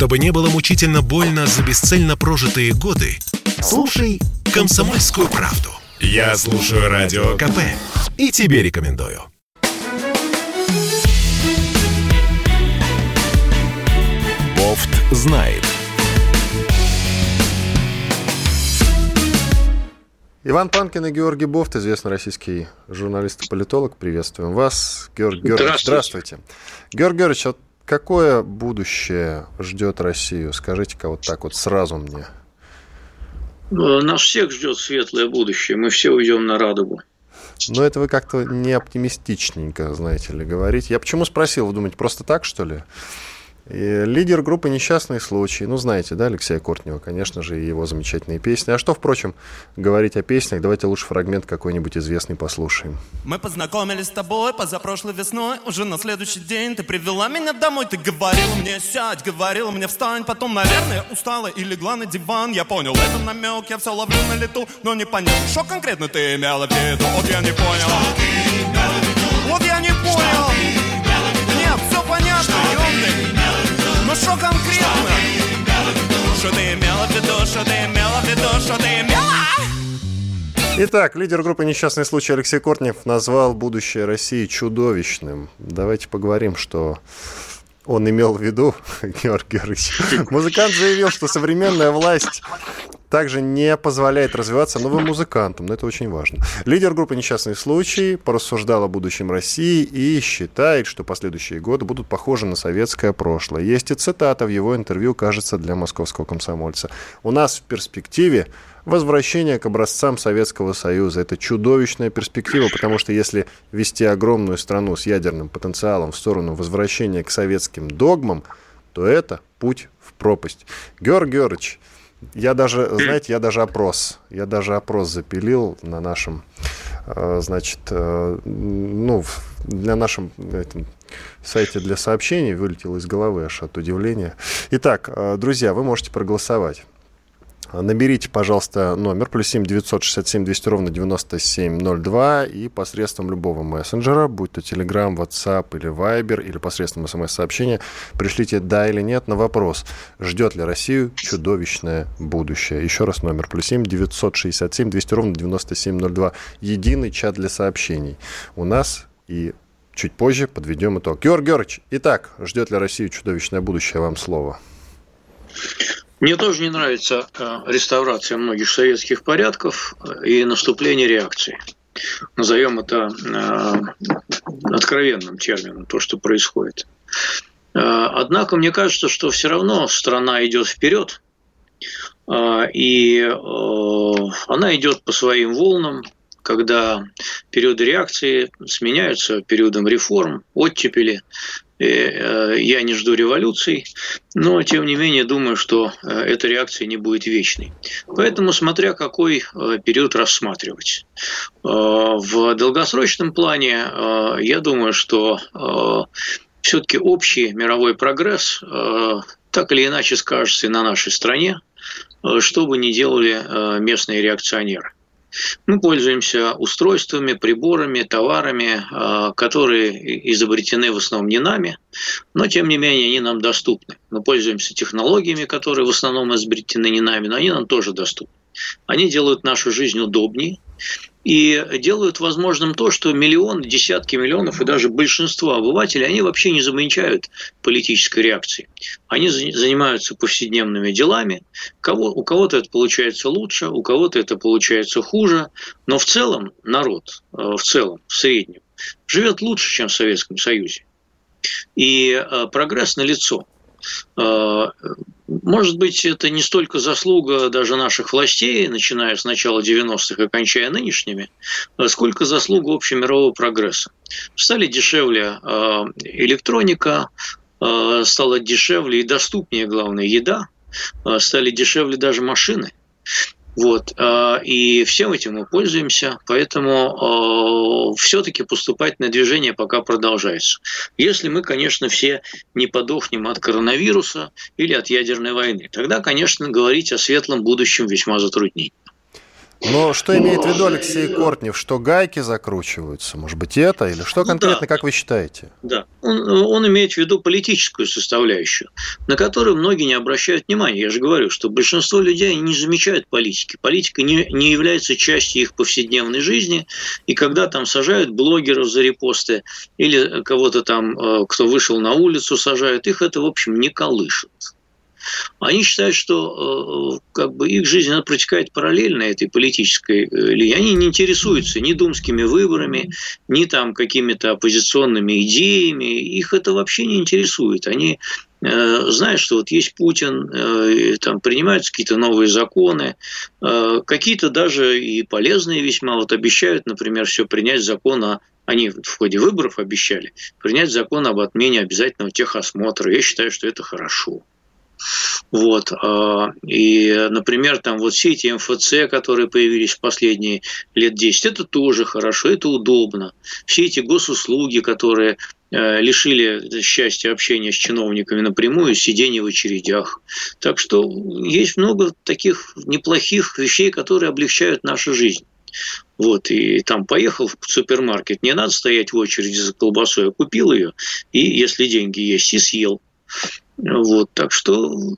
Чтобы не было мучительно больно за бесцельно прожитые годы, слушай «Комсомольскую правду». Я слушаю Радио КП и тебе рекомендую. Бофт знает. Иван Панкин и Георгий Бофт, известный российский журналист и политолог. Приветствуем вас. Георгий Георгиевич, здравствуйте. Георгий Георгиевич, вот какое будущее ждет Россию? Скажите-ка вот так вот сразу мне. Ну, нас всех ждет светлое будущее. Мы все уйдем на радугу. Но это вы как-то не оптимистичненько, знаете ли, говорить. Я почему спросил, вы думаете, просто так, что ли? И лидер группы «Несчастные случаи». Ну, знаете, да, Алексея Кортнева, конечно же, и его замечательные песни. А что, впрочем, говорить о песнях? Давайте лучше фрагмент какой-нибудь известный послушаем. Мы познакомились с тобой позапрошлой весной. Уже на следующий день ты привела меня домой. Ты говорила мне сядь, говорила мне встань. Потом, наверное, устала и легла на диван. Я понял, это намек, я все ловлю на лету. Но не понял, что конкретно ты имела в виду. Вот я не понял. Вот я не понял. Ну что конкретно? Что ты имела в виду, что ты имела в виду, что ты имела? Итак, лидер группы «Несчастный случай» Алексей Кортнев назвал будущее России чудовищным. Давайте поговорим, что он имел в виду, Георгий Георгиевич. Музыкант заявил, что современная власть также не позволяет развиваться новым музыкантам, но это очень важно. Лидер группы «Несчастный случай» порассуждал о будущем России и считает, что последующие годы будут похожи на советское прошлое. Есть и цитата в его интервью, кажется, для московского комсомольца. «У нас в перспективе возвращение к образцам Советского Союза. Это чудовищная перспектива, потому что если вести огромную страну с ядерным потенциалом в сторону возвращения к советским догмам, то это путь в пропасть. Георгий Георгиевич, я даже, знаете, я даже опрос, я даже опрос запилил на нашем, э, значит, э, ну, на нашем этом, сайте для сообщений, вылетел из головы аж от удивления. Итак, э, друзья, вы можете проголосовать. Наберите, пожалуйста, номер плюс 7 967 200 ровно 9702 и посредством любого мессенджера, будь то Telegram, WhatsApp или Viber, или посредством смс-сообщения, пришлите «да» или «нет» на вопрос, ждет ли Россию чудовищное будущее. Еще раз номер плюс 7 967 200 ровно 9702. Единый чат для сообщений. У нас и чуть позже подведем итог. Георгий Георгиевич, итак, ждет ли Россию чудовищное будущее? Вам слово. Мне тоже не нравится э, реставрация многих советских порядков э, и наступление реакции. Назовем это э, откровенным термином, то, что происходит. Однако мне кажется, что все равно страна идет вперед, и она идет по своим волнам, когда периоды реакции сменяются периодом реформ, оттепели, я не жду революций, но тем не менее думаю, что э, эта реакция не будет вечной. Поэтому смотря какой э, период рассматривать. В долгосрочном плане я думаю, что все-таки общий мировой прогресс так или иначе скажется и на нашей стране, что бы ни делали местные реакционеры. Мы пользуемся устройствами, приборами, товарами, а, которые изобретены в основном не нами, но тем не менее они нам доступны. Мы пользуемся технологиями, которые в основном изобретены не нами, но они нам тоже доступны. Они делают нашу жизнь удобнее, и делают возможным то, что миллионы, десятки миллионов и даже большинство обывателей, они вообще не замечают политической реакции. Они занимаются повседневными делами. Кого, у кого-то это получается лучше, у кого-то это получается хуже. Но в целом народ, э, в целом, в среднем, живет лучше, чем в Советском Союзе. И э, прогресс налицо. Может быть, это не столько заслуга даже наших властей, начиная с начала 90-х и кончая нынешними, сколько заслуга общемирового прогресса. Стали дешевле э, электроника, э, стала дешевле и доступнее, главное, еда, стали дешевле даже машины. Вот. И всем этим мы пользуемся, поэтому все-таки поступательное движение пока продолжается. Если мы, конечно, все не подохнем от коронавируса или от ядерной войны, тогда, конечно, говорить о светлом будущем весьма затруднительно. Но что имеет в виду Алексей Кортнев? Что гайки закручиваются? Может быть, это? Или что конкретно, ну, да. как вы считаете? Да. Он, он имеет в виду политическую составляющую, на которую многие не обращают внимания. Я же говорю, что большинство людей не замечают политики. Политика не, не является частью их повседневной жизни. И когда там сажают блогеров за репосты или кого-то там, э, кто вышел на улицу, сажают, их это, в общем, не колышет. Они считают, что э, как бы их жизнь она протекает параллельно этой политической э, линии. Они не интересуются ни думскими выборами, ни там какими-то оппозиционными идеями. Их это вообще не интересует. Они э, знают, что вот есть Путин, там принимаются какие-то новые законы, какие-то даже и полезные весьма. Вот обещают, например, все принять закон о они в ходе выборов обещали принять закон об отмене обязательного техосмотра. Я считаю, что это хорошо. Вот. А, и, например, там вот все эти МФЦ, которые появились в последние лет 10, это тоже хорошо, это удобно. Все эти госуслуги, которые э, лишили счастья общения с чиновниками напрямую, сидения в очередях. Так что есть много таких неплохих вещей, которые облегчают нашу жизнь. Вот, и там поехал в супермаркет, не надо стоять в очереди за колбасой, а купил ее, и если деньги есть, и съел. Вот, так что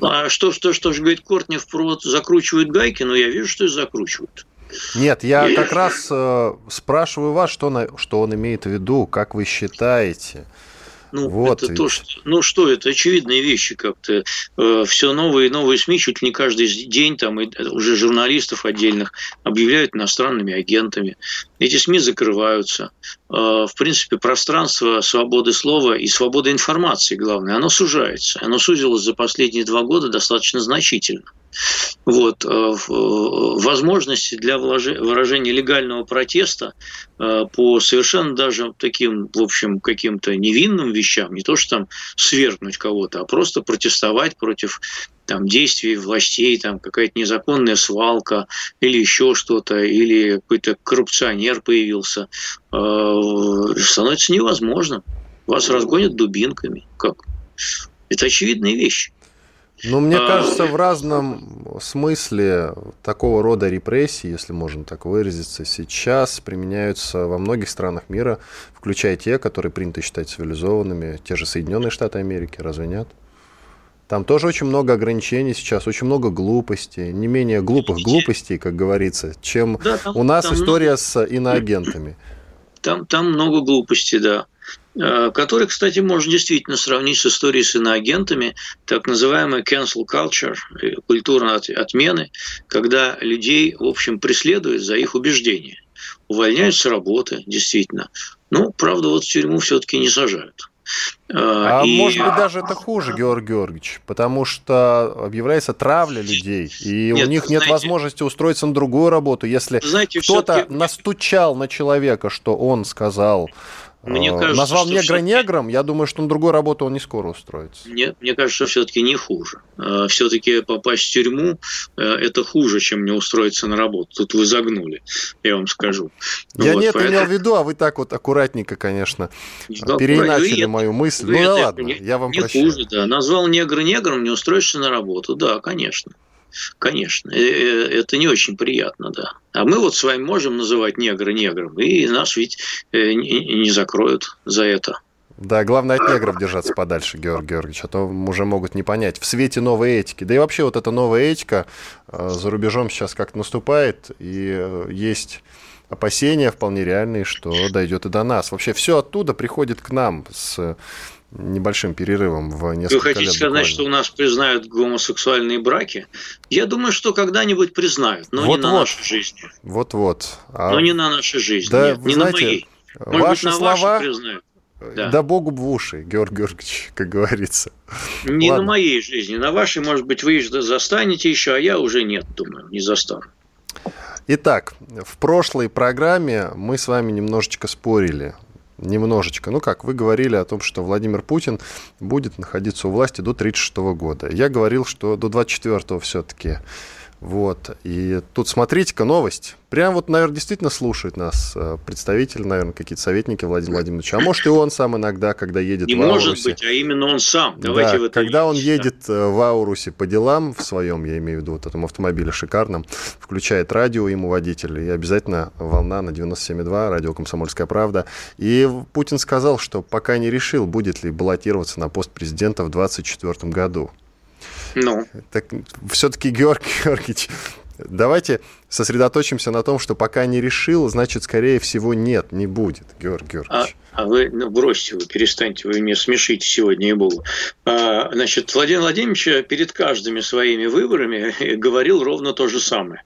а что, что, что же говорит Кортнев про закручивают гайки, но я вижу, что и закручивают. Нет, я как раз э, спрашиваю вас, что, на, что он имеет в виду, как вы считаете. Ну, вот это ведь. то, что, ну что это, очевидные вещи как-то. Э, все новые и новые СМИ, чуть ли не каждый день, там и уже журналистов отдельных объявляют иностранными агентами. Эти СМИ закрываются. Э, в принципе, пространство свободы слова и свободы информации, главное, оно сужается. Оно сузилось за последние два года достаточно значительно. Вот. Э, э, возможности для выражения легального протеста э, по совершенно даже таким, в общем, каким-то невинным вещам, не то что там свергнуть кого-то, а просто протестовать против там, действий властей, там, какая-то незаконная свалка или еще что-то, или какой-то коррупционер появился, становится невозможным. Вас разгонят дубинками. Как? Это очевидные вещи. Ну, мне а, кажется, в разном смысле такого рода репрессии, если можно так выразиться, сейчас применяются во многих странах мира, включая те, которые принято считать цивилизованными, те же Соединенные Штаты Америки, разве нет? Там тоже очень много ограничений сейчас, очень много глупостей, не менее глупых глупостей, как говорится, чем да, там, у нас там история много... с иноагентами. Там, там много глупостей, да. Э, который, кстати, можно действительно сравнить с историей с иноагентами, так называемая cancel culture, э, культура отмены, когда людей, в общем, преследуют за их убеждения. Увольняют с работы, действительно. Ну, правда, вот в тюрьму все-таки не сажают. Э, а и... может быть даже это хуже, Георгий Георгиевич, потому что объявляется травля людей, и нет, у них нет знаете, возможности устроиться на другую работу. Если кто-то настучал на человека, что он сказал мне а, кажется, Назвал негра негром, я думаю, что на другую работу он не скоро устроится. Нет, мне кажется, что все-таки не хуже. А, все-таки попасть в тюрьму э, – это хуже, чем не устроиться на работу. Тут вы загнули, я вам скажу. Я вот, не это поэтому... имел в виду, а вы так вот аккуратненько, конечно, да, переиначили вы, мою мысль. Ну да ладно, не, я вам не прощаю. хуже, да. Назвал негра негром, не устроишься на работу. Да, конечно. Конечно, э, э, это не очень приятно, да. А мы вот с вами можем называть негра негром, и нас ведь э, не закроют за это. Да, главное от негров держаться подальше, Георгий Георгиевич, а то уже могут не понять. В свете новой этики. Да и вообще вот эта новая этика за рубежом сейчас как наступает, и есть опасения вполне реальные, что дойдет и до нас. Вообще все оттуда приходит к нам с небольшим перерывом в несколько Вы хотите лет сказать, буквально. что у нас признают гомосексуальные браки? Я думаю, что когда-нибудь признают, но вот, не на вот. нашей жизни. Вот-вот. А... Но не на нашей жизни. Да, Нет, не знаете, на моей. Может ваши быть, на слова... признают. Да. да Богу в уши, Георгий Георгиевич, как говорится. Не Ладно. на моей жизни. На вашей, может быть, вы застанете еще, а я уже нет, думаю, не застану. Итак, в прошлой программе мы с вами немножечко спорили немножечко. Ну как, вы говорили о том, что Владимир Путин будет находиться у власти до 1936 года. Я говорил, что до 24 все-таки Вот. И тут смотрите-ка новость. Прям вот, наверное, действительно слушает нас э, представитель, наверное, какие-то советники Владимира Владимировича. А может и он сам иногда, когда едет Не в Аурусе. может быть, а именно он сам. Давайте да, в когда он верить, едет э, в Аурусе по делам в своем, я имею в виду вот этом автомобиле шикарном, включает радио ему водитель, и обязательно волна на 97,2, радио «Комсомольская правда». И Путин сказал, что пока не решил, будет ли баллотироваться на пост президента в 2024 году. Ну, Так все-таки, Георгий Георгиевич, давайте сосредоточимся на том, что пока не решил, значит, скорее всего, нет, не будет, Георгий а, Георгиевич. а вы ну, бросьте, вы перестаньте, вы меня смешите сегодня, и богу. А, значит, Владимир Владимирович перед каждыми своими выборами говорил ровно то же самое.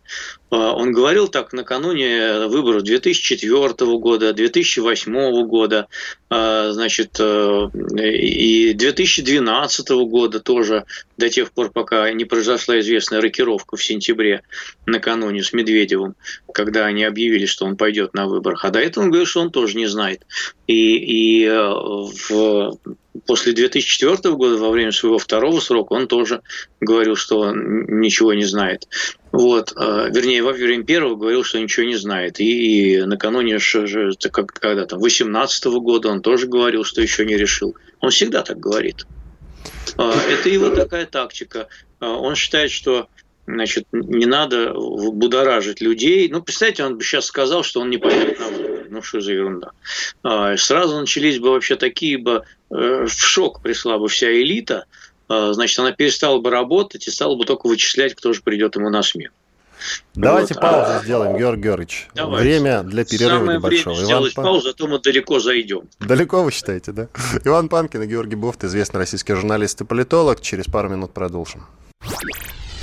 А, Он говорил так накануне выборов 2004 года, 2008 года, а, значит, э, и 2012 года тоже, до тех пор, пока не произошла известная рокировка в сентябре накануне с Медведевым, когда они объявили, что он пойдет на выборах. А до этого он говорил, что он тоже не знает. И, и э, в, после 2004 года, во время своего второго срока, он тоже говорил, что ничего не знает. Вот, э, вернее, во время первого говорил, что ничего не знает. И, и накануне, когда там, 18 года он тоже говорил, что еще не решил. Он всегда так говорит. Э, Это его такая тактика. Он считает, что значит, не надо будоражить людей. Ну, представьте, он бы сейчас сказал, что он не пойдет на выборы. Ну, что за ерунда. А, Сразу начались бы вообще такие бы... э, В шок пришла бы вся элита. А, Значит, она перестала бы работать и стала бы только вычислять, кто же придет ему на смену. Давайте вот, паузу а- сделаем, Георгий Георгиевич. Давайте. Время для перерыва Самое небольшого. время Иван сделать Пан- паузу, а то мы далеко зайдем. Далеко вы считаете, да? Иван Панкин и Георгий Бофт, известный российский журналист и политолог. Через пару минут продолжим.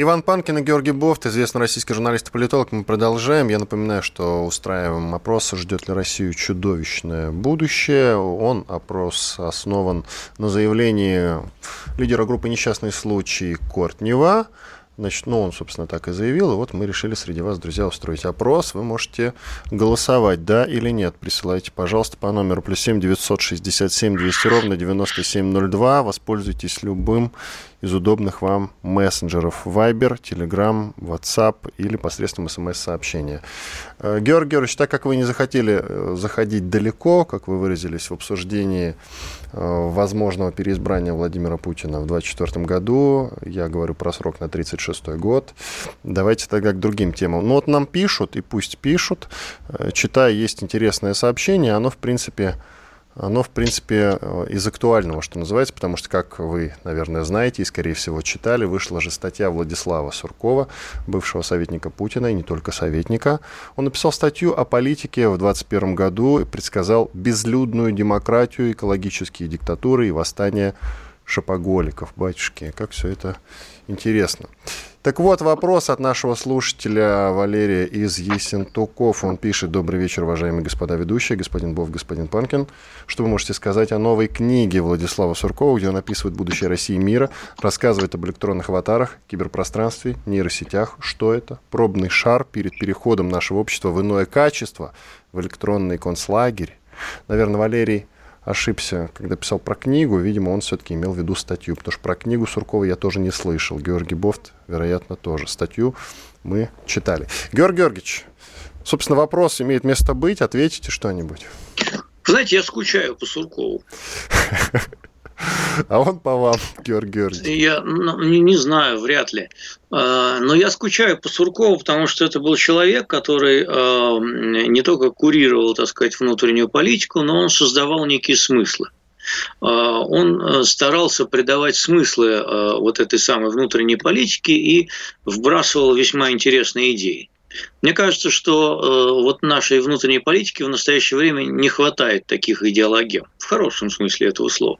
Иван Панкин и Георгий Бофт, известный российский журналист и политолог. Мы продолжаем. Я напоминаю, что устраиваем опрос, ждет ли Россию чудовищное будущее. Он, опрос, основан на заявлении лидера группы «Несчастный случай» Кортнева. Значит, ну, он, собственно, так и заявил. И вот мы решили среди вас, друзья, устроить опрос. Вы можете голосовать, да или нет. Присылайте, пожалуйста, по номеру плюс 7 967 200 ровно 9702. Воспользуйтесь любым из удобных вам мессенджеров Viber, Telegram, WhatsApp или посредством смс-сообщения. Э, Георгий Георгиевич, так как вы не захотели э, заходить далеко, как вы выразились в обсуждении э, возможного переизбрания Владимира Путина в 2024 году, я говорю про срок на 36 год, давайте тогда к другим темам. Ну вот нам пишут, и пусть пишут, читая, есть интересное сообщение, оно, в принципе, оно, в принципе, э, из актуального, что называется, потому что, как вы, наверное, знаете и, скорее всего, читали, вышла же статья Владислава Суркова, бывшего советника Путина, и не только советника. Он написал статью о политике в 2021 году и предсказал безлюдную демократию, экологические диктатуры и восстание шапоголиков. Батюшки, как все это интересно. Так вот, вопрос от нашего слушателя Валерия из Есентуков. Он пишет, добрый вечер, уважаемые господа ведущие, господин Бов, господин Панкин. Что вы можете сказать о новой книге Владислава Суркова, где он описывает будущее России и мира, рассказывает об электронных аватарах, киберпространстве, нейросетях. Что это? Пробный шар перед переходом нашего общества в иное качество, в электронный концлагерь. Наверное, Валерий ошибся, когда писал про книгу. Видимо, он все-таки имел в виду статью, потому что про книгу Суркова я тоже не слышал. Георгий Бофт, вероятно, тоже. Статью мы читали. Георгий Георгиевич, собственно, вопрос имеет место быть. Ответите что-нибудь. Знаете, я скучаю по Суркову. А он по вам, Георгий Георгиевич. Я ну, не, знаю, вряд ли. А, Но я скучаю по Суркову, потому что это был человек, который а, не только курировал, так сказать, внутреннюю политику, но он создавал некие смыслы. А, Он э, старался придавать смыслы вот этой самой внутренней политике и вбрасывал весьма интересные идеи. Мне кажется, что э, вот нашей внутренней политике в настоящее время не хватает таких идеологем, в хорошем смысле этого слова.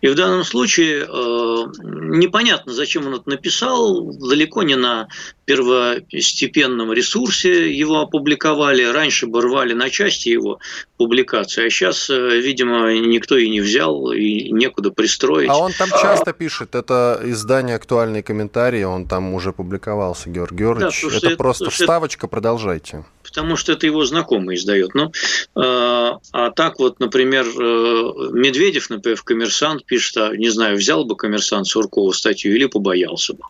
И в данном случае э, непонятно, зачем он это написал, далеко не на первостепенном ресурсе его опубликовали, раньше бы рвали на части его, публикаций. А сейчас, э, видимо, никто и не взял, и некуда пристроить. А он там часто пишет, это издание «Актуальные комментарии», он там уже публиковался, Георгий Георгиевич. Да, это, это просто вставочка, продолжайте. Потому что это его знакомый издает. Ну, э, а так вот, например, э, Медведев, например, в «Коммерсант» пишет, а, не знаю, взял бы «Коммерсант» Суркова статью или побоялся бы.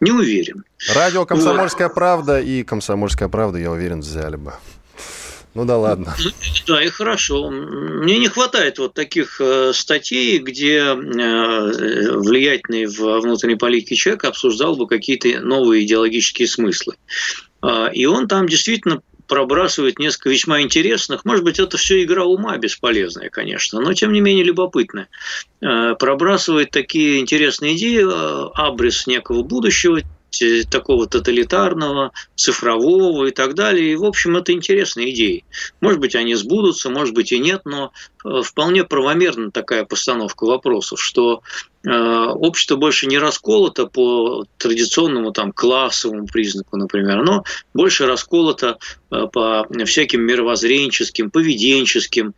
Не уверен. Радио «Комсомольская вот. правда» и «Комсомольская правда», я уверен, взяли бы. Ну да ладно. Да, и хорошо. Мне не хватает вот таких э, статей, где э, влиятельный в внутренней политике человек обсуждал бы какие-то новые идеологические смыслы. А, и он там действительно пробрасывает несколько весьма интересных. Может быть, это все игра ума бесполезная, конечно, но тем не менее любопытная. Э, пробрасывает такие интересные идеи, абрис некого будущего, Э, такого тоталитарного, цифрового и так далее. И, в общем, это интересные идеи. Может быть, они сбудутся, может быть и нет, но вполне правомерна такая постановка вопросов, что э, общество больше не расколото по традиционному там, классовому признаку, например, но больше расколото по всяким мировоззренческим, поведенческим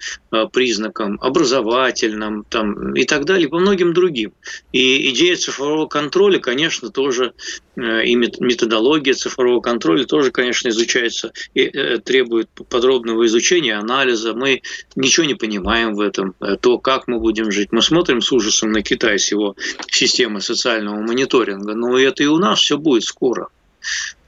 признакам, образовательным там, и так далее, по многим другим. И идея цифрового контроля, конечно, тоже Э, и методология цифрового контроля тоже, конечно, изучается и э, требует подробного изучения, анализа. Мы ничего не понимаем в этом, э, то, как мы будем жить. Мы смотрим с ужасом на Китай с его системой социального мониторинга, но это и у нас все будет скоро.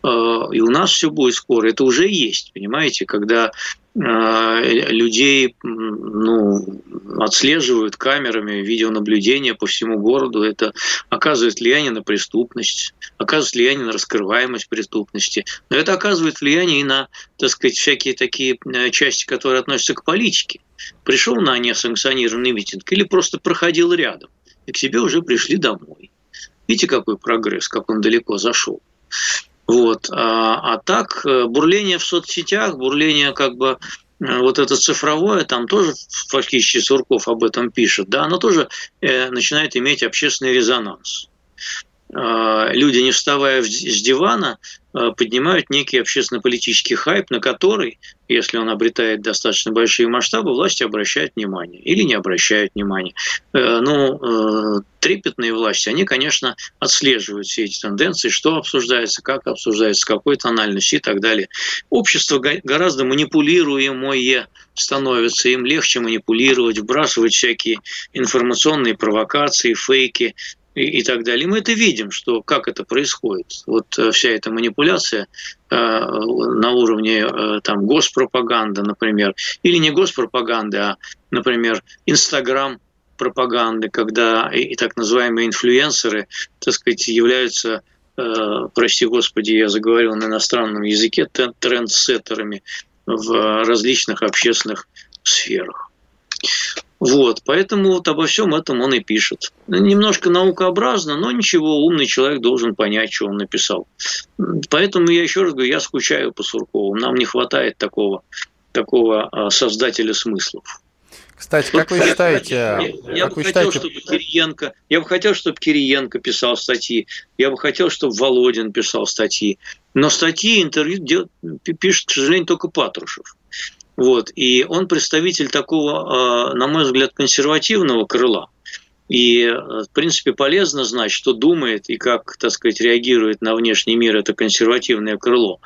И у нас все будет скоро. Это уже есть, понимаете, когда Э, людей ну, отслеживают камерами видеонаблюдения по всему городу. Это оказывает влияние на преступность, оказывает влияние на раскрываемость преступности. Но это оказывает влияние и на, так сказать, всякие такие э, части, которые относятся к политике. Пришел на несанкционированный митинг или просто проходил рядом, и к себе уже пришли домой. Видите, какой прогресс, как он далеко зашел. Вот. А, а так, э, бурление в соцсетях, бурление как бы э, вот это цифровое, там тоже фактически Сурков об этом пишет, да, оно тоже э, начинает иметь общественный резонанс. Э, люди, не вставая с дивана, поднимают некий общественно-политический хайп, на который, если он обретает достаточно большие масштабы, власти обращают внимание или не обращают внимания. Э, ну, э, трепетные власти, они, конечно, отслеживают все эти тенденции, что обсуждается, как обсуждается, какой тональностью и так далее. Общество гораздо манипулируемое становится, им легче манипулировать, вбрасывать всякие информационные провокации, фейки, и, и так далее. И мы это видим, что как это происходит. Вот э, вся эта манипуляция э, на уровне э, там госпропаганды, например, или не госпропаганды, а, например, Инстаграм пропаганды, когда и, и так называемые инфлюенсеры, так сказать, являются э, прости господи, я заговорил на иностранном языке, трендсеттерами в различных общественных сферах. Вот, поэтому вот обо всем этом он и пишет. Немножко наукообразно, но ничего, умный человек должен понять, что он написал. Поэтому я еще раз говорю, я скучаю по Суркову. Нам не хватает такого, такого а, создателя смыслов. Кстати, как вы считаете? Я, я бы хотел, считаете... чтобы Кириенко, я бы хотел, чтобы Кириенко писал статьи, я бы хотел, чтобы Володин писал статьи. Но статьи, интервью пишет, к сожалению, только Патрушев. Вот. И он представитель такого, а, на мой взгляд, консервативного крыла. И, в принципе, полезно знать, что думает и как, так сказать, реагирует на внешний мир это консервативное крыло.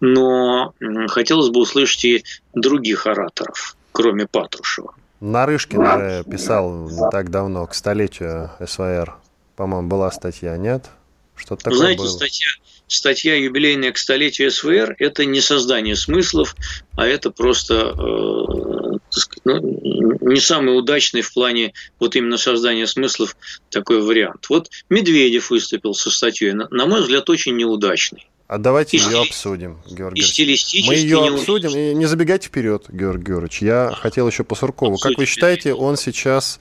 Но хотелось бы услышать и других ораторов, кроме Патрушева. Нарышкин же писал не так давно, к столетию СВР. По-моему, была статья, нет? Что-то такое Знаете, было. статья статья юбилейная к столетию СВР – это не создание смыслов, а это просто э, ну, не самый удачный в плане вот именно создания смыслов такой вариант. Вот Медведев выступил со статьей, на, на мой взгляд, очень неудачный. А давайте и ее обсудим, Георгий И стилистически Мы ее обсудим. И не забегайте вперед, Георгий Георгиевич. Я хотел еще по Суркову. Обсудим. Как вы считаете, он сейчас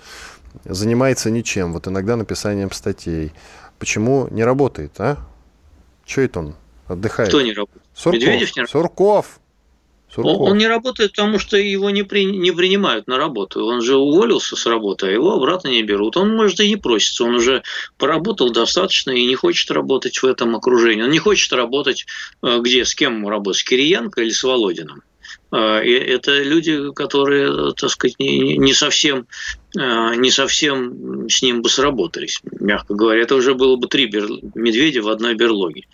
занимается ничем, вот иногда написанием статей. Почему не работает, а? Что это он отдыхает? Кто не работает? Сурков. Медведев не работает. Сурков. Сурков. Он, он не работает, потому что его не, при, не принимают на работу. Он же уволился с работы, а его обратно не берут. Он, может, и не просится. Он уже поработал достаточно и не хочет работать в этом окружении. Он не хочет работать э, где, с кем ему работать, с Кириенко или с Володиным. Это люди, которые, так сказать, не совсем, не совсем с ним бы сработались, мягко говоря. Это уже было бы три медведя в одной берлоге.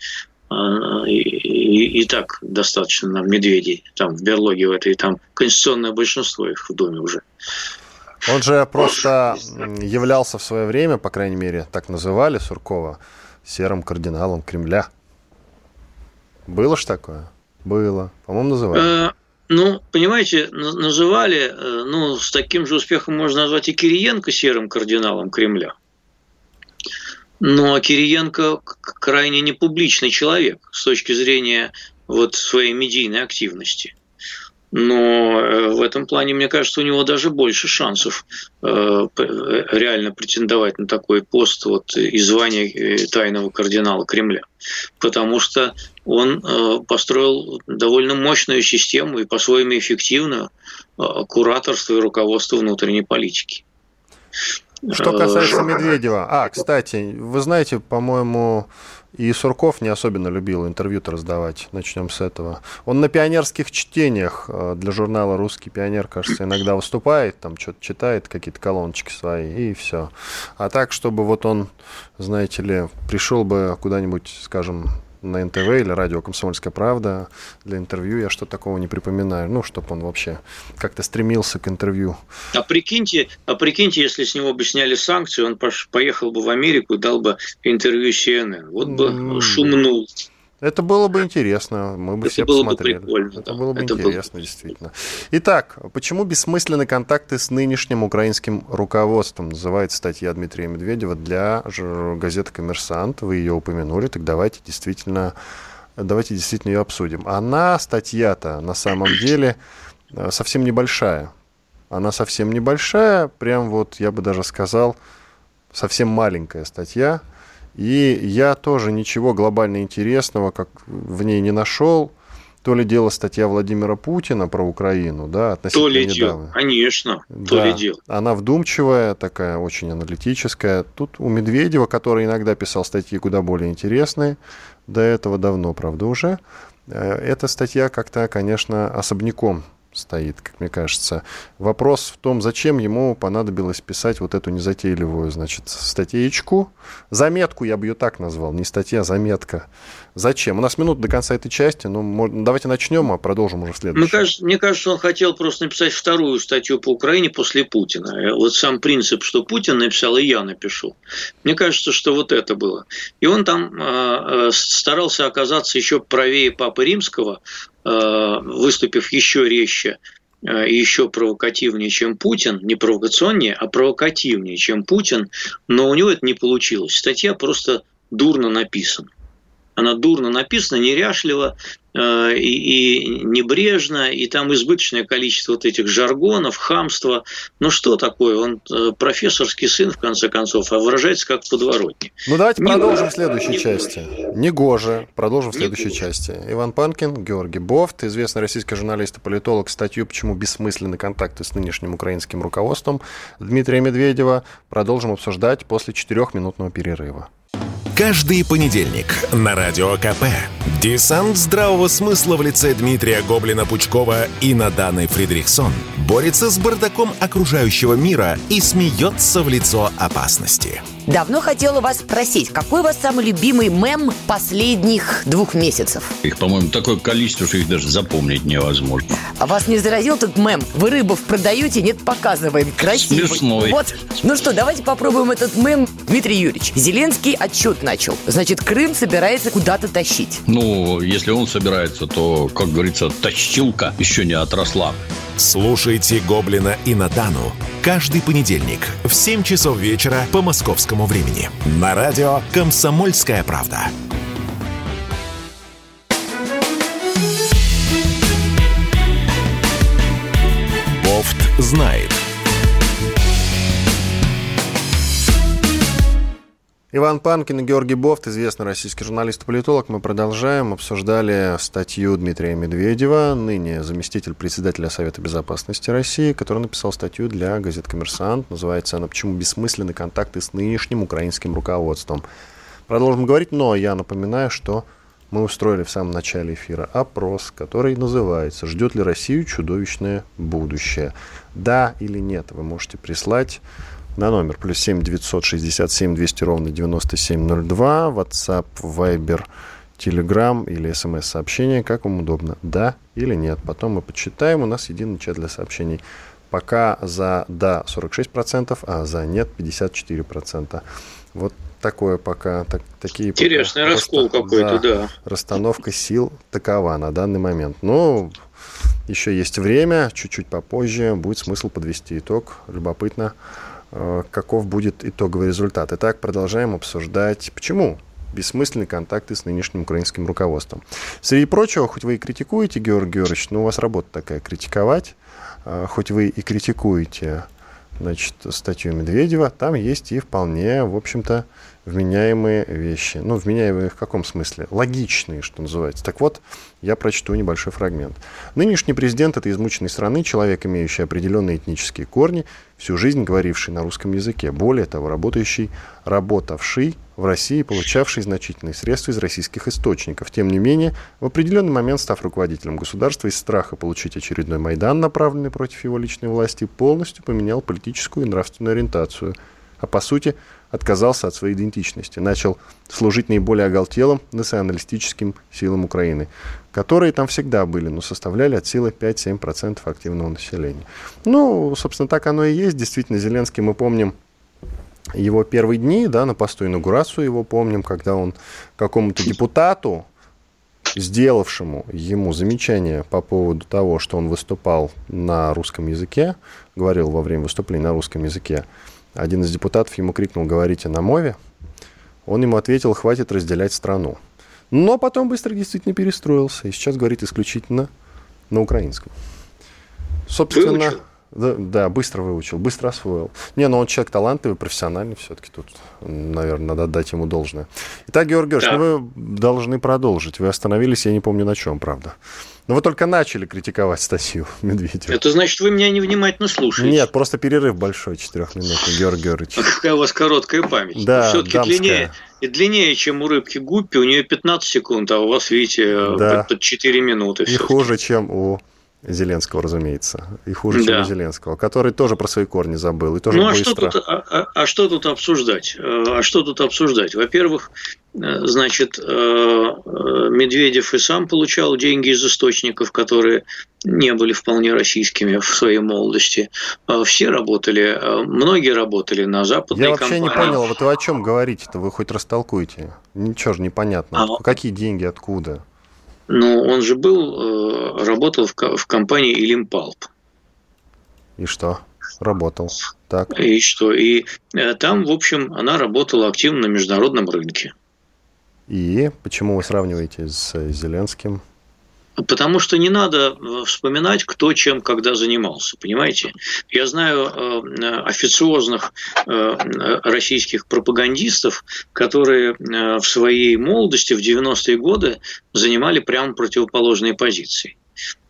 И, и, и так достаточно нам медведей там в берлоге в этой, там конституционное большинство их в доме уже. Он же просто являлся в свое время, по крайней мере, так называли Суркова, серым кардиналом Кремля. Было ж такое? Было. По-моему, называли. Ну, понимаете, называли, э, ну, с таким же успехом можно назвать и Кириенко серым кардиналом Кремля. Но Кириенко крайне непубличный человек с точки зрения вот своей медийной активности. Но э, в этом плане, мне кажется, у него даже больше шансов э, реально претендовать на такой пост вот, и звание э, тайного кардинала Кремля. Потому что он построил довольно мощную систему и по-своему эффективную кураторство и руководство внутренней политики. Что касается Медведева. А, кстати, вы знаете, по-моему, и Сурков не особенно любил интервью-то раздавать. Начнем с этого. Он на пионерских чтениях э, для журнала «Русский пионер», кажется, иногда выступает, там что-то читает, какие-то колоночки свои, и все. А так, чтобы вот он, знаете ли, пришел бы куда-нибудь, скажем, на НТВ или радио «Комсомольская правда» для интервью, я что такого не припоминаю. Ну, чтобы он вообще как-то стремился к интервью. А прикиньте, а прикиньте, если с него бы сняли санкции, он поехал бы в Америку и дал бы интервью CNN. Вот бы mm. шумнул. Это было бы интересно, мы бы это все было посмотрели. Бы прикольно, это да. было бы это интересно, было... действительно. Итак, почему бессмысленны контакты с нынешним украинским руководством? Называется статья Дмитрия Медведева для газеты «Коммерсант». Вы ее упомянули, так давайте действительно, давайте действительно ее обсудим. Она, статья-то, на самом деле э, совсем небольшая. Она совсем небольшая, прям вот, я бы даже сказал, совсем маленькая статья – и я тоже ничего глобально интересного как в ней не нашел. То ли дело статья Владимира Путина про Украину, да, относительно То ли недавно. дело, конечно, то да. ли дело. Она вдумчивая, такая очень аналитическая. Тут у Медведева, который иногда писал статьи куда более интересные, до этого давно, правда, уже, э, эта статья как-то, конечно, особняком стоит, как мне кажется. Вопрос в том, зачем ему понадобилось писать вот эту незатейливую, значит, статейку. Заметку я бы ее так назвал, не статья, а заметка. Зачем? У нас минут до конца этой части, ну, давайте начнем, а продолжим уже в. Мне кажется, он хотел просто написать вторую статью по Украине после Путина. Э, вот сам принцип, что Путин написал, и я напишу. Мне кажется, что вот это было. И он там э, э старался оказаться еще правее Папы Римского, выступив еще резче э, и еще провокативнее, чем Путин, не провокационнее, а провокативнее, чем Путин, но у него это не получилось. Статья просто дурно написана. Она дурно написана, неряшливо, Э, и, и небрежно, и там избыточное количество вот этих жаргонов, хамства. Ну что такое? Он э, профессорский сын, в конце концов, а выражается как подворотник. Ну давайте не продолжим в следующей не части. Негоже. Продолжим в следующей Негоже. части. Иван Панкин, Георгий Бофт, известный российский журналист и политолог, статью «Почему бессмысленны контакты с нынешним украинским руководством» Дмитрия Медведева. Продолжим обсуждать после четырехминутного перерыва. Каждый понедельник на Радио КП. Десант здравого смысла в лице Дмитрия Гоблина-Пучкова и Наданы Фридрихсон борется с бардаком окружающего мира и смеется в лицо опасности. Давно хотела вас спросить, какой у вас самый любимый мем последних двух месяцев? Их, по-моему, такое количество, что их даже запомнить невозможно. А вас не заразил этот мем? Вы рыбов продаете, нет, показываем. Красивый. Смешной. Вот. Ну что, давайте попробуем этот мем. Дмитрий Юрьевич, Зеленский отчет начал. Значит, Крым собирается куда-то тащить. Ну, если он собирается, то, как говорится, тащилка еще не отросла. Слушайте «Гоблина» и «Натану» каждый понедельник в 7 часов вечера по московскому времени на радио «Комсомольская правда». Бофт знает. Иван Панкин и Георгий Бофт, известный российский журналист и политолог. Мы продолжаем. Обсуждали статью Дмитрия Медведева, ныне заместитель председателя Совета Безопасности России, который написал статью для газет «Коммерсант». Называется она «Почему бессмысленны контакты с нынешним украинским руководством». Продолжим говорить, но я напоминаю, что мы устроили в самом начале эфира опрос, который называется «Ждет ли Россию чудовищное будущее?» Да или нет, вы можете прислать на номер плюс 7 967 200 ровно 9702, WhatsApp, Viber, Telegram или смс-сообщение, как вам удобно, да или нет. Потом мы почитаем, у нас единый чат для сообщений. Пока за «да» 46%, а за «нет» 54%. Вот такое пока, так, такие... Интересный пока, раскол расста... какой-то, да, да. Расстановка сил такова на данный момент. Но еще есть время, чуть-чуть попозже будет смысл подвести итог. Любопытно, каков будет итоговый результат. Итак, продолжаем обсуждать, почему бессмысленные контакты с нынешним украинским руководством. Среди прочего, хоть вы и критикуете, Георгий Георгиевич, но у вас работа такая критиковать, э, хоть вы и критикуете значит, статью Медведева, там есть и вполне, в общем-то, вменяемые вещи. Ну, вменяемые в каком смысле? Логичные, что называется. Так вот, я прочту небольшой фрагмент. Нынешний президент этой измученной страны, человек, имеющий определенные этнические корни, всю жизнь говоривший на русском языке, более того, работающий, работавший в России, получавший значительные средства из российских источников. Тем не менее, в определенный момент, став руководителем государства из страха получить очередной Майдан, направленный против его личной власти, полностью поменял политическую и нравственную ориентацию. А по сути, отказался от своей идентичности, начал служить наиболее оголтелым националистическим силам Украины, которые там всегда были, но составляли от силы 5-7% активного населения. Ну, собственно, так оно и есть. Действительно, Зеленский, мы помним, его первые дни, да, на посту инаугурацию его помним, когда он какому-то депутату, сделавшему ему замечание по поводу того, что он выступал на русском языке, говорил во время выступления на русском языке, один из депутатов ему крикнул «говорите на мове». Он ему ответил «хватит разделять страну». Но потом быстро действительно перестроился и сейчас говорит исключительно на украинском. Собственно, Выучил. Да, да, быстро выучил, быстро освоил. Не, но он человек талантливый, профессиональный все-таки тут, наверное, надо отдать ему должное. Итак, Георгий Георгиевич, да. ну вы должны продолжить. Вы остановились, я не помню на чем, правда. Но вы только начали критиковать статью Медведева. Это значит, вы меня невнимательно слушаете. Нет, просто перерыв большой, четырехминутный, Георгий Георгиевич. Какая у вас короткая память. Да, Все-таки длиннее, и длиннее, чем у рыбки Гуппи, у нее 15 секунд, а у вас, видите, да. под 4 минуты. И хуже, чем у Зеленского, разумеется, и хуже, да. чем у Зеленского, который тоже про свои корни забыл и тоже ну, а быстро. Что тут, а, а, а что тут обсуждать? А что тут обсуждать? Во-первых, э, значит, э, Медведев и сам получал деньги из источников, которые не были вполне российскими в своей молодости. Все работали, многие работали на западной Я вообще компании. не понял, вот вы о чем говорите-то, вы хоть растолкуйте. Ничего же непонятно. А, Какие деньги, откуда? Но он же был, э, работал в компании Илимпалп. И что? Работал. Так. И что? И э, там, в общем, она работала активно на международном рынке. И почему вы сравниваете с Зеленским? Потому что не надо э, вспоминать, кто чем когда занимался, понимаете? Я знаю э, официозных э, российских пропагандистов, которые в своей молодости в 90-е годы занимали прямо противоположные позиции.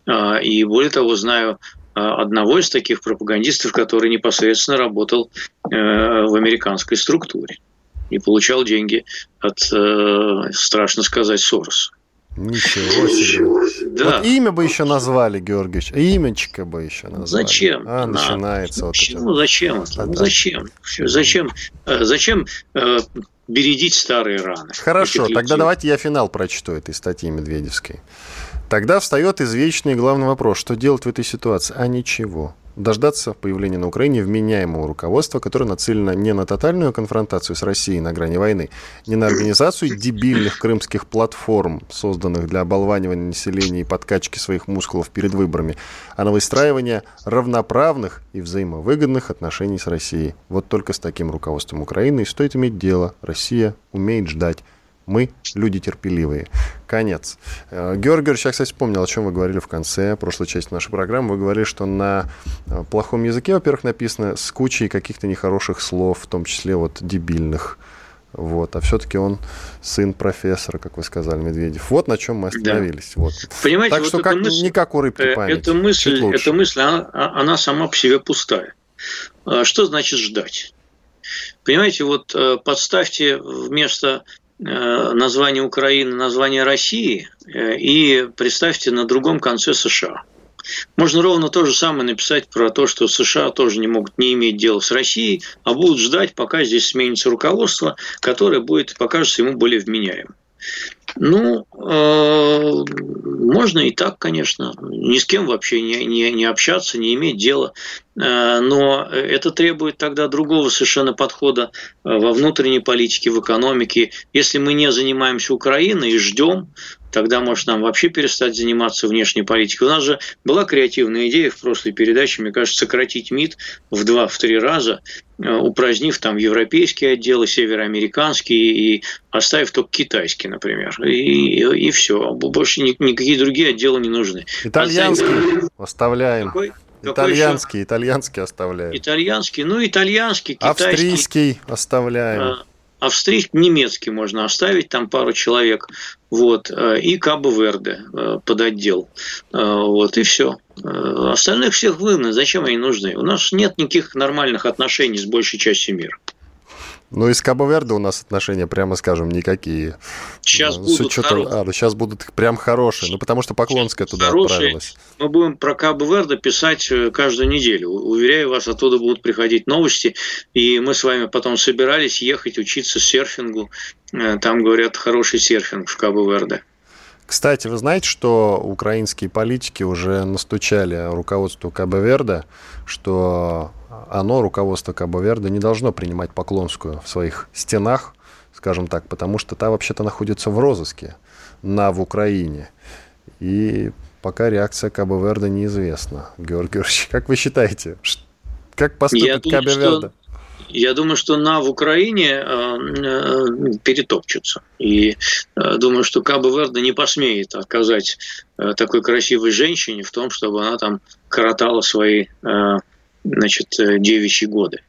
А, и более того, знаю одного из таких пропагандистов, который непосредственно работал в американской структуре и получал деньги от, страшно сказать, Сороса. Ничего себе. Да. Вот имя бы еще назвали, Георгиевич. Имечко бы еще назвали. Зачем? А, начинается вот это. Ну, зачем? А, ну, зачем? Зачем? Зачем э, бередить старые раны? Хорошо, тогда давайте я финал прочту этой статьи Медведевской. Тогда встает извечный главный вопрос, что делать в этой ситуации? А ничего дождаться появления на Украине вменяемого руководства, которое нацелено не на тотальную конфронтацию с Россией на грани войны, не на организацию дебильных крымских платформ, созданных для оболванивания населения и подкачки своих мускулов перед выборами, а на выстраивание равноправных и взаимовыгодных отношений с Россией. Вот только с таким руководством Украины и стоит иметь дело. Россия умеет ждать. Мы люди терпеливые. Конец. Э, Георгий Георгиевич, я, кстати, вспомнил, о чем вы говорили в конце прошлой части нашей программы. Вы говорили, что на э, плохом языке, во-первых, написано с кучей каких-то нехороших слов, в том числе вот дебильных. Вот. А все-таки он сын профессора, как вы сказали, Медведев. Вот на чем мы остановились. Да. Вот. Понимаете, так вот что как, мысль, не как у рыбки э, память. Эта мысль, эта мысль она, она сама по себе пустая. А что значит ждать? Понимаете, вот подставьте вместо название Украины, название России и представьте на другом конце США. Можно ровно то же самое написать про то, что США тоже не могут не иметь дела с Россией, а будут ждать, пока здесь сменится руководство, которое будет покажется ему более вменяемым. Ну, э, можно и так, конечно. Ни с кем вообще не, не, не общаться, не иметь дела. Э, но это требует тогда другого совершенно подхода э, во внутренней политике, в экономике. Если мы не занимаемся Украиной и ждем, тогда, может, нам вообще перестать заниматься внешней политикой. У нас же была креативная идея в прошлой передаче, мне кажется, сократить МИД в два-три раза, э, упразднив там европейские отделы, североамериканские и оставив только китайский, например. И, и, и все. Больше никакие другие отделы не нужны. Итальянский оставляем. Какой? Итальянский, итальянский оставляем. Итальянский, ну, итальянский, китайский. Австрийский оставляем. А, австрийский, немецкий можно оставить, там пару человек, вот, э, и Кабо-Верде э, под отдел, э, вот, и все. Остальных всех выгнать, зачем они нужны? У нас нет никаких нормальных отношений с большей частью мира. Ну, из Кабо-Верде у нас отношения, прямо скажем, никакие. Сейчас будут учетом... А, ну, сейчас будут прям хорошие. Ну, потому что Поклонская туда хорошие. отправилась. Мы будем про Кабо-Верде писать каждую неделю. Уверяю вас, оттуда будут приходить новости. И мы с вами потом собирались ехать учиться серфингу. Э, там, говорят, хороший серфинг в Кабо-Верде. Кстати, вы знаете, что украинские политики уже настучали руководству Кабо-Верде, что оно, руководство Кабо-Верде, не должно принимать Поклонскую в своих стенах, скажем так, потому что та вообще-то находится в розыске на в Украине. И пока реакция Кабо-Верде неизвестна. Георгий Георгиевич, как вы считаете, как поступит Кабо-Верде? Я думаю, что на в Украине э, э, перетопчутся. И э, думаю, что Кабо Верде не посмеет отказать такой красивой женщине в том, чтобы она там коротала свои значит, девичьи годы.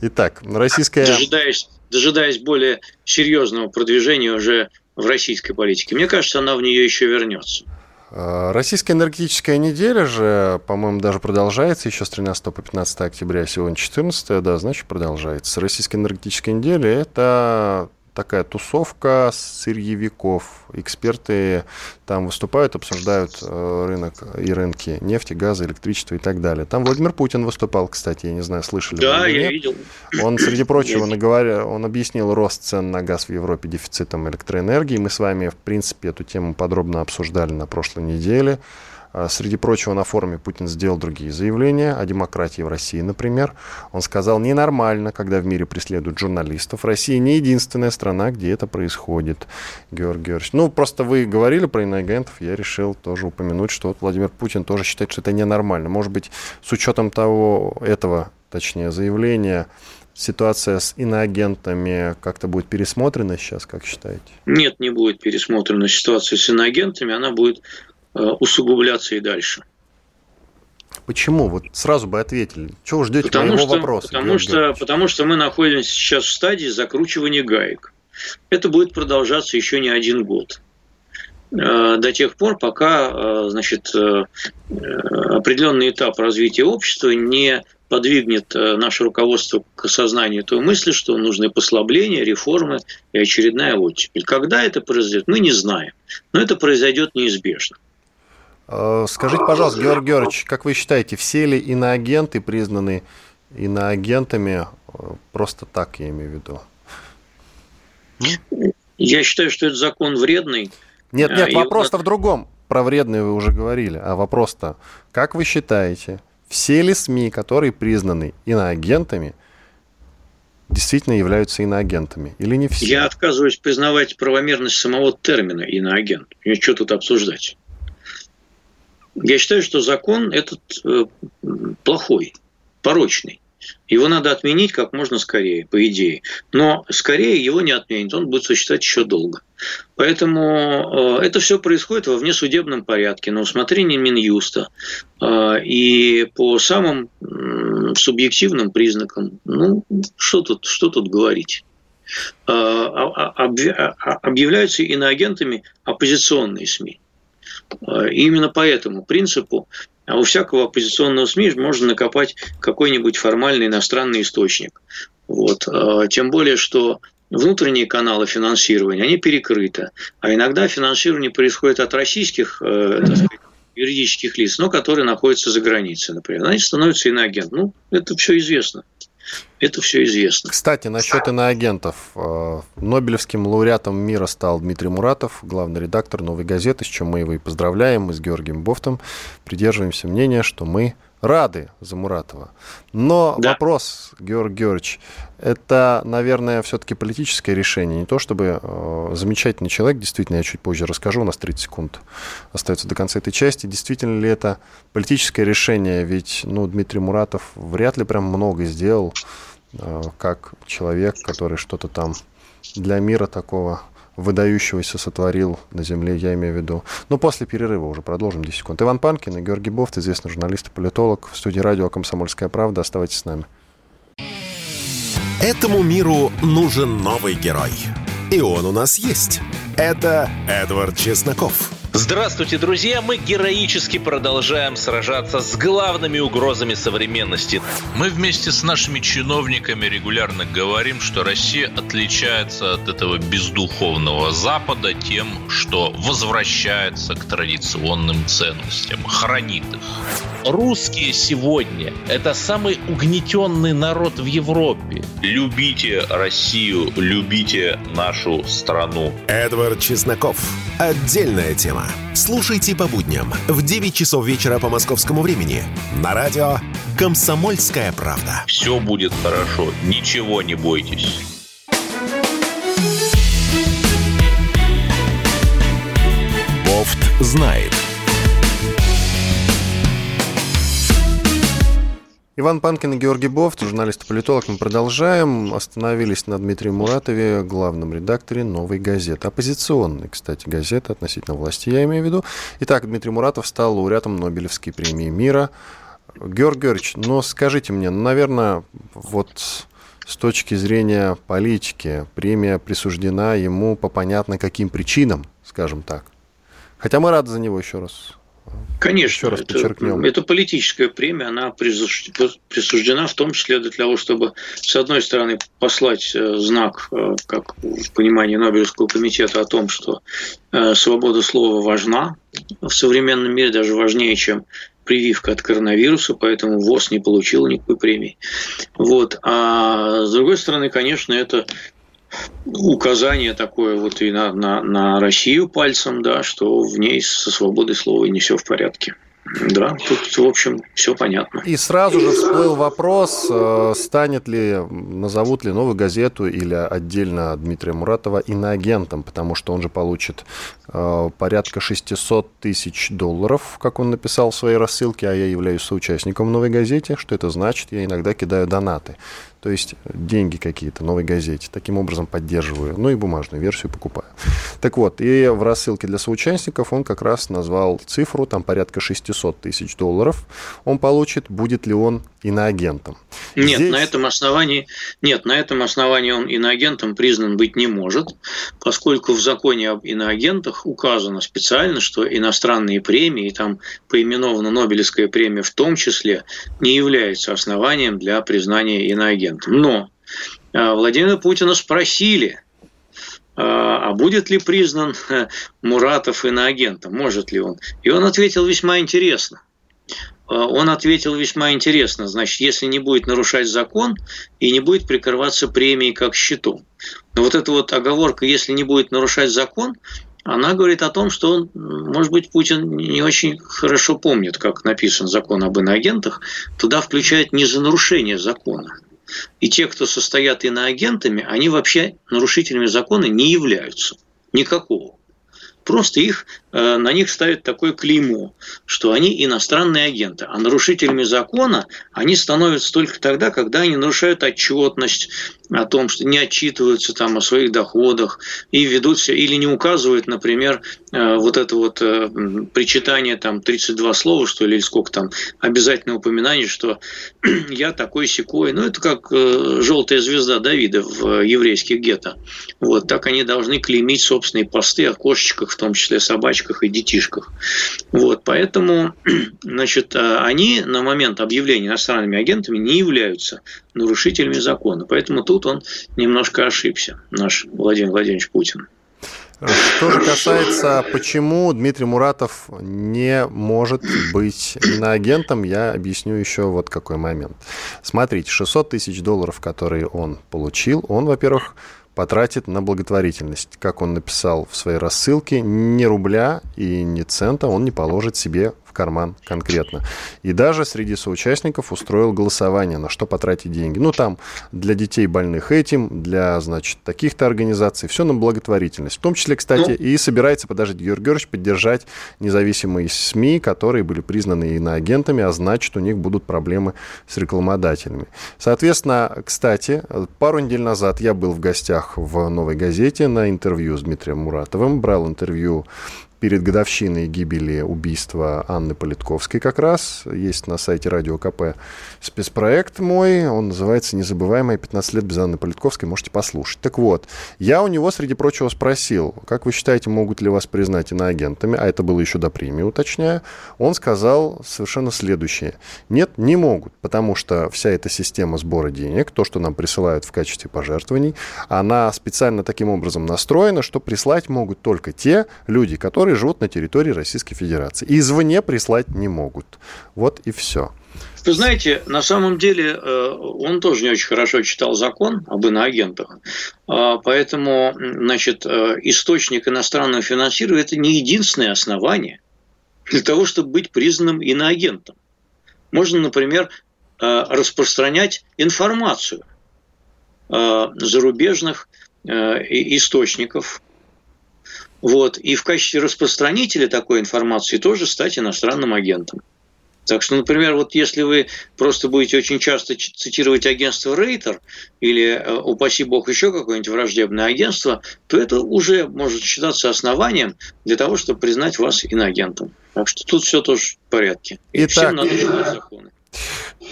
Итак, российская... Дожидаясь, дожидаясь более серьезного продвижения уже в российской политике. Мне кажется, она в нее еще вернется. А, российская энергетическая неделя же, по-моему, даже продолжается еще с 13 по 15 октября, сегодня 14, да, значит, продолжается. Российская энергетическая неделя – это такая тусовка сырьевиков. Эксперты там выступают, обсуждают э, рынок и рынки нефти, газа, электричества и так далее. Там Владимир Путин выступал, кстати, я не знаю, слышали да, вы или я видел. Он, среди прочего, наговорил, он объяснил рост цен на газ в Европе дефицитом электроэнергии. Мы с вами, в принципе, эту тему подробно обсуждали на прошлой неделе. А, среди прочего, на форуме Путин сделал другие заявления о демократии в России, например. Он сказал, ненормально, когда в мире преследуют журналистов. Россия не единственная страна, где это происходит, Георгий Георгиевич. Ну, просто вы говорили про иноагентов, я решил тоже упомянуть, что вот Владимир Путин тоже считает, что это ненормально. Может быть, с учетом того, этого, точнее, заявления, ситуация с иноагентами как-то будет пересмотрена сейчас, как считаете? Нет, не будет пересмотрена ситуация с иноагентами, она будет усугубляться и дальше. Почему? Вот сразу бы ответили. Чего ждете потому моего что, вопроса? Потому что, потому что мы находимся сейчас в стадии закручивания гаек. Это будет продолжаться еще не один год. Э, до тех пор, пока э, значит, определенный этап развития общества не подвигнет наше руководство к осознанию той мысли, что нужны послабления, реформы и очередная оттепель. Когда это произойдет, мы не знаем. Но это произойдет неизбежно. Э, скажите, пожалуйста, Георгий Георгиевич, как вы считаете, все ли иноагенты признаны иноагентами э, просто так, я имею в виду? Я считаю, что этот закон вредный. Нет, нет, а, вопрос-то в другом. Про вредный вы уже говорили. А вопрос-то, как вы считаете, все ли СМИ, которые признаны иноагентами, действительно являются иноагентами или не все? Я отказываюсь признавать правомерность самого термина иноагент. И что тут обсуждать? Я считаю, что закон этот э, плохой, порочный. Его надо отменить как можно скорее, по идее. Но скорее его не отменить, он будет существовать еще долго. Поэтому э, это все происходит во внесудебном порядке, на усмотрение Минюста. Э, и по самым субъективным признакам, ну, что тут, что тут говорить? А, а, объявляются иноагентами оппозиционные СМИ. Э, и именно по этому принципу а у всякого оппозиционного СМИ можно накопать какой-нибудь формальный иностранный источник. Вот. Э, тем более, что внутренние каналы финансирования, они перекрыты. А иногда финансирование происходит от российских э, сказать, юридических лиц, но которые находятся за границей, например. Они становятся иноагент. Ну, это все известно. Это все известно. Кстати, насчет иноагентов. Э, Нобелевским лауреатом мира стал Дмитрий Муратов, главный редактор «Новой газеты», с чем мы его и поздравляем. Мы с Георгием Бофтом придерживаемся мнения, что мы рады за Муратова. Но да. вопрос, Георг Георгиевич, это, наверное, все-таки политическое решение. Не то чтобы э, замечательный человек, действительно, я чуть позже расскажу, у нас 30 секунд остается до конца этой части. Действительно ли это политическое решение? Ведь ну, Дмитрий Муратов вряд ли прям много сделал, э, как человек, который что-то там для мира такого выдающегося сотворил на земле, я имею в виду. Но после перерыва уже продолжим 10 секунд. Иван Панкин и Георгий Бофт, известный журналист и политолог в студии радио «Комсомольская правда». Оставайтесь с нами. Этому миру нужен новый герой. И он у нас есть. Это Эдвард Чесноков. Здравствуйте, друзья! Мы героически продолжаем сражаться с главными угрозами современности. Мы вместе с нашими чиновниками регулярно говорим, что Россия отличается от этого бездуховного Запада тем, что возвращается к традиционным ценностям, хранит их. Русские сегодня – это самый угнетенный народ в Европе. Любите Россию, любите нашу страну. Эдвард Чесноков. Отдельная тема. Слушайте по будням в 9 часов вечера по московскому времени на радио «Комсомольская правда». Все будет хорошо, ничего не бойтесь. Бофт знает. Иван Панкин и Георгий Бофт, журналист и политолог. Мы продолжаем. Остановились на Дмитрии Муратове, главном редакторе «Новой газеты». Оппозиционной, кстати, газеты относительно власти, я имею в виду. Итак, Дмитрий Муратов стал лауреатом Нобелевской премии мира. Георгий Георгиевич, ну скажите мне, ну, наверное, вот с точки зрения политики премия присуждена ему по понятно каким причинам, скажем так. Хотя мы рады за него еще раз. Конечно, Еще раз это, это политическая премия, она присуждена в том числе для того, чтобы, с одной стороны, послать э, знак, э, как в понимании Нобелевского комитета, о том, что э, свобода слова важна в современном мире, даже важнее, чем прививка от коронавируса, поэтому ВОЗ не получил никакой премии. Вот. А с другой стороны, конечно, это указание такое вот и на, на, на Россию пальцем, да, что в ней со свободой слова не все в порядке. Да, тут, в общем, все понятно. И сразу же всплыл вопрос, э, станет ли, назовут ли новую газету или отдельно Дмитрия Муратова иноагентом, потому что он же получит э, порядка 600 тысяч долларов, как он написал в своей рассылке, а я являюсь соучастником новой газете. Что это значит? Я иногда кидаю донаты то есть деньги какие-то новой газете. Таким образом поддерживаю. Ну и бумажную версию покупаю. Так вот, и в рассылке для соучастников он как раз назвал цифру, там порядка 600 тысяч долларов он получит. Будет ли он иноагентом? Нет, Здесь... на этом основании, нет, на этом основании он иноагентом признан быть не может, поскольку в законе об иноагентах указано специально, что иностранные премии, там поименована Нобелевская премия в том числе, не являются основанием для признания иноагентом агентом. Но а, Владимира Путина спросили, а, а будет ли признан Муратов иноагентом, может ли он. И он ответил весьма интересно. А, он ответил весьма интересно, значит, если не будет нарушать закон и не будет прикрываться премией как щитом. Но вот эта вот оговорка, если не будет нарушать закон, она говорит о том, что он, может быть, Путин не очень хорошо помнит, как написан закон об иноагентах, туда включает не за нарушение закона, и те, кто состоят иноагентами, они вообще нарушителями закона не являются. Никакого. Просто их, э, на них ставят такое клеймо, что они иностранные агенты. А нарушителями закона они становятся только тогда, когда они нарушают отчетность о том, что не отчитываются там о своих доходах и ведут себя, или не указывают, например, э, вот это вот э, причитание там 32 слова, что ли, или сколько там, обязательное упоминание, что я такой секой. Ну, это как желтая звезда Давида в еврейских гетто. Вот так они должны клеймить собственные посты, окошечках том числе собачках и детишках. Вот, поэтому, значит, а, они на момент объявления иностранными агентами не являются нарушителями закона. Поэтому тут он немножко ошибся, наш Владимир Владимирович Путин. Что же касается, почему Дмитрий Муратов не может быть иноагентом, я объясню еще вот какой момент. Смотрите, 600 тысяч долларов, которые он получил, он, во-первых, потратит на благотворительность. Как он написал в своей рассылке, ни рубля и ни цента он не положит себе карман конкретно. И даже среди соучастников устроил голосование, на что потратить деньги. Ну, там для детей больных этим, для, значит, таких-то организаций, все на благотворительность. В том числе, кстати, ну... и собирается, подождите, Георгий Георгиевич, поддержать независимые СМИ, которые были признаны иноагентами, а значит, у них будут проблемы с рекламодателями. Соответственно, кстати, пару недель назад я был в гостях в «Новой газете» на интервью с Дмитрием Муратовым, брал интервью перед годовщиной гибели убийства Анны Политковской как раз. Есть на сайте Радио КП спецпроект мой. Он называется «Незабываемые 15 лет без Анны Политковской». Можете послушать. Так вот, я у него, среди прочего, спросил, как вы считаете, могут ли вас признать иноагентами? А это было еще до премии, уточняю. Он сказал совершенно следующее. Нет, не могут, потому что вся эта система сбора денег, то, что нам присылают в качестве пожертвований, она специально таким образом настроена, что прислать могут только те люди, которые которые живут на территории Российской Федерации. И извне прислать не могут. Вот и все. Вы знаете, на самом деле э, он тоже не очень хорошо читал закон об иноагентах, а, поэтому значит, э, источник иностранного финансирования – это не единственное основание для того, чтобы быть признанным иноагентом. Можно, например, э, распространять информацию зарубежных источников вот. И в качестве распространителя такой информации тоже стать иностранным агентом. Так что, например, вот если вы просто будете очень часто цитировать агентство Рейтер или, э, упаси бог, еще какое-нибудь враждебное агентство, то это уже может считаться основанием для того, чтобы признать вас иноагентом. Так что тут все тоже в порядке. И Итак, всем надо законы.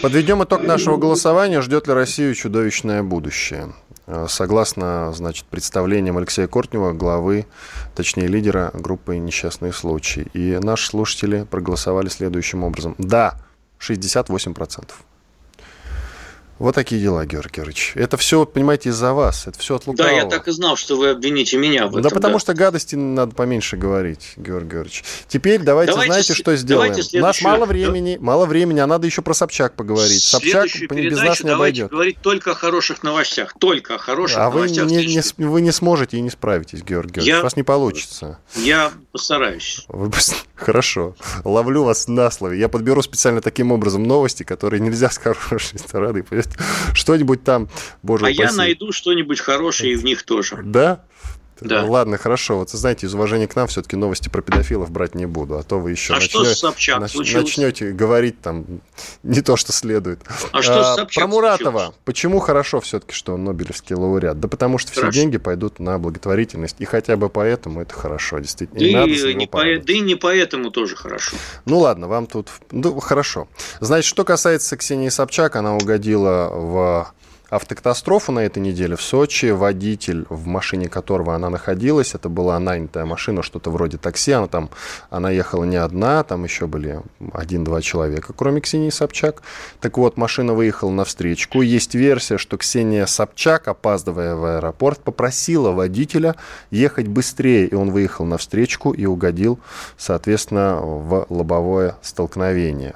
Подведем итог нашего голосования. Ждет ли Россию чудовищное будущее? Э, согласно, значит, представлениям Алексея Кортнева, главы, точнее, лидера группы «Несчастные случаи». И наши слушатели проголосовали следующим образом. Да, 68%. Вот такие дела, Георгий Георгиевич. Это все, понимаете, из-за вас. Это все от лукавого. Да, я так и знал, что вы обвините меня в этом. Да потому да. что гадости надо поменьше говорить, Георгий Георгиевич. Теперь давайте, давайте знаете, что сделаем? У нас мало времени, мало времени, а надо еще про Собчак поговорить. Собчак без нас не обойдет. говорить только о хороших новостях. Только о хороших а новостях. А вы не, не, вы не сможете и не справитесь, Георгий Георгиевич. Я, У вас не получится. Я постараюсь. Вы, хорошо. Ловлю вас на слове. Я подберу специально таким образом новости, которые нельзя с хорошей стороны что-нибудь там, боже А упаси. я найду что-нибудь хорошее и в них тоже. Да? Да. Ладно, хорошо. Вот знаете, из уважения к нам все-таки новости про педофилов брать не буду, а то вы еще а начнете, что с Собчак нач, начнете говорить там не то, что следует. А, а что с Собчак Про Муратова. Случилось? Почему хорошо все-таки, что он Нобелевский лауреат? Да потому что хорошо. все деньги пойдут на благотворительность, и хотя бы поэтому это хорошо, действительно. Да и, и не по, да и не поэтому тоже хорошо. Ну ладно, вам тут... Ну, хорошо. Значит, что касается Ксении Собчак, она угодила в автокатастрофу на этой неделе в Сочи. Водитель, в машине которого она находилась, это была нанятая машина, что-то вроде такси. Она там, она ехала не одна, там еще были один-два человека, кроме Ксении Собчак. Так вот, машина выехала на встречку. Есть версия, что Ксения Собчак, опаздывая в аэропорт, попросила водителя ехать быстрее, и он выехал на встречку и угодил, соответственно, в лобовое столкновение.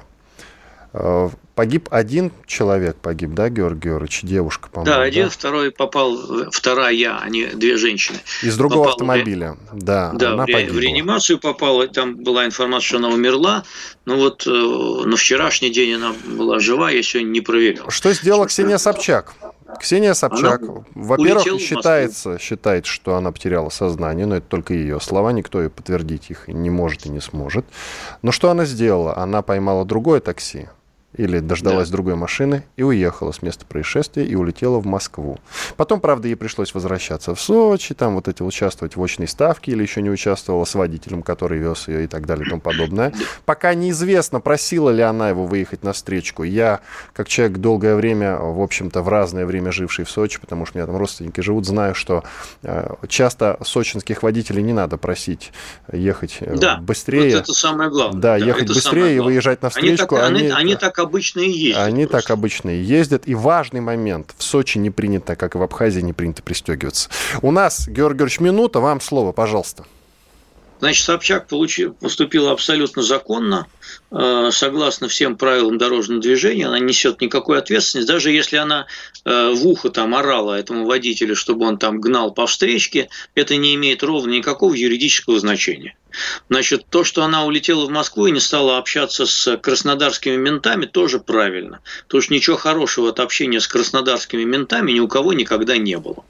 Э, погиб один человек, погиб, да, Георгий Георгиевич, девушка, по-моему. Да, один, да? второй попал, вторая я, а не две женщины. Из другого попал автомобиля, в, да, да она в, погибла. в реанимацию попала, там была информация, что она умерла, но вот э, на вчерашний день она была жива, я сегодня не проверил. Что сделала Ксения Собчак? Ксения Собчак, во-первых, считается, считает, что она потеряла сознание, но это только ее слова, никто ее подтвердить их не может и не сможет. Но что она сделала? Она поймала другое такси, или дождалась да. другой машины и уехала с места происшествия и улетела в Москву. Потом, правда, ей пришлось возвращаться в Сочи, там вот эти участвовать в очной ставке или еще не участвовала с водителем, который вез ее и так далее и тому подобное. Пока неизвестно, просила ли она его выехать на встречку. Я, как человек долгое время, в общем-то, в разное время живший в Сочи, потому что у меня там родственники живут, знаю, что э, часто сочинских водителей не надо просить ехать э, да, быстрее. Вот это самое главное. Да, да ехать быстрее и выезжать на встречку. Они так, они, они так обычно и ездят. Они просто. так обычно и ездят. И важный момент. В Сочи не принято, как и в Абхазии, не принято пристегиваться. У нас, Георгий Георгиевич, минута. Вам слово, пожалуйста. Значит, Собчак получил, поступила абсолютно законно, э, согласно всем правилам дорожного движения, она несет никакой ответственности, даже если она э, в ухо там орала этому водителю, чтобы он там гнал по встречке, это не имеет ровно никакого юридического значения. Значит, то, что она улетела в Москву и не стала общаться с краснодарскими ментами, тоже правильно. Потому что ничего хорошего от общения с краснодарскими ментами ни у кого никогда не было.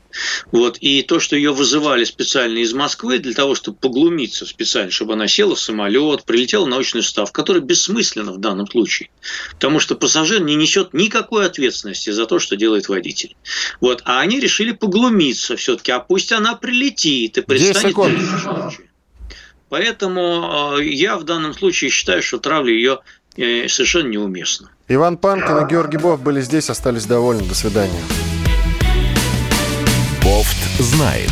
Вот. И то, что ее вызывали специально из Москвы для того, чтобы поглумиться специально, чтобы она села в самолет, прилетела на научный состав, который бессмысленно в данном случае. Потому что пассажир не несет никакой ответственности за то, что делает водитель. Вот. А они решили поглумиться все-таки. А пусть она прилетит и предстанет Поэтому э, я в данном случае считаю, что травля ее э, совершенно неуместна. Иван Панкин и Георгий Бов были здесь, остались довольны. До свидания. Бофт знает.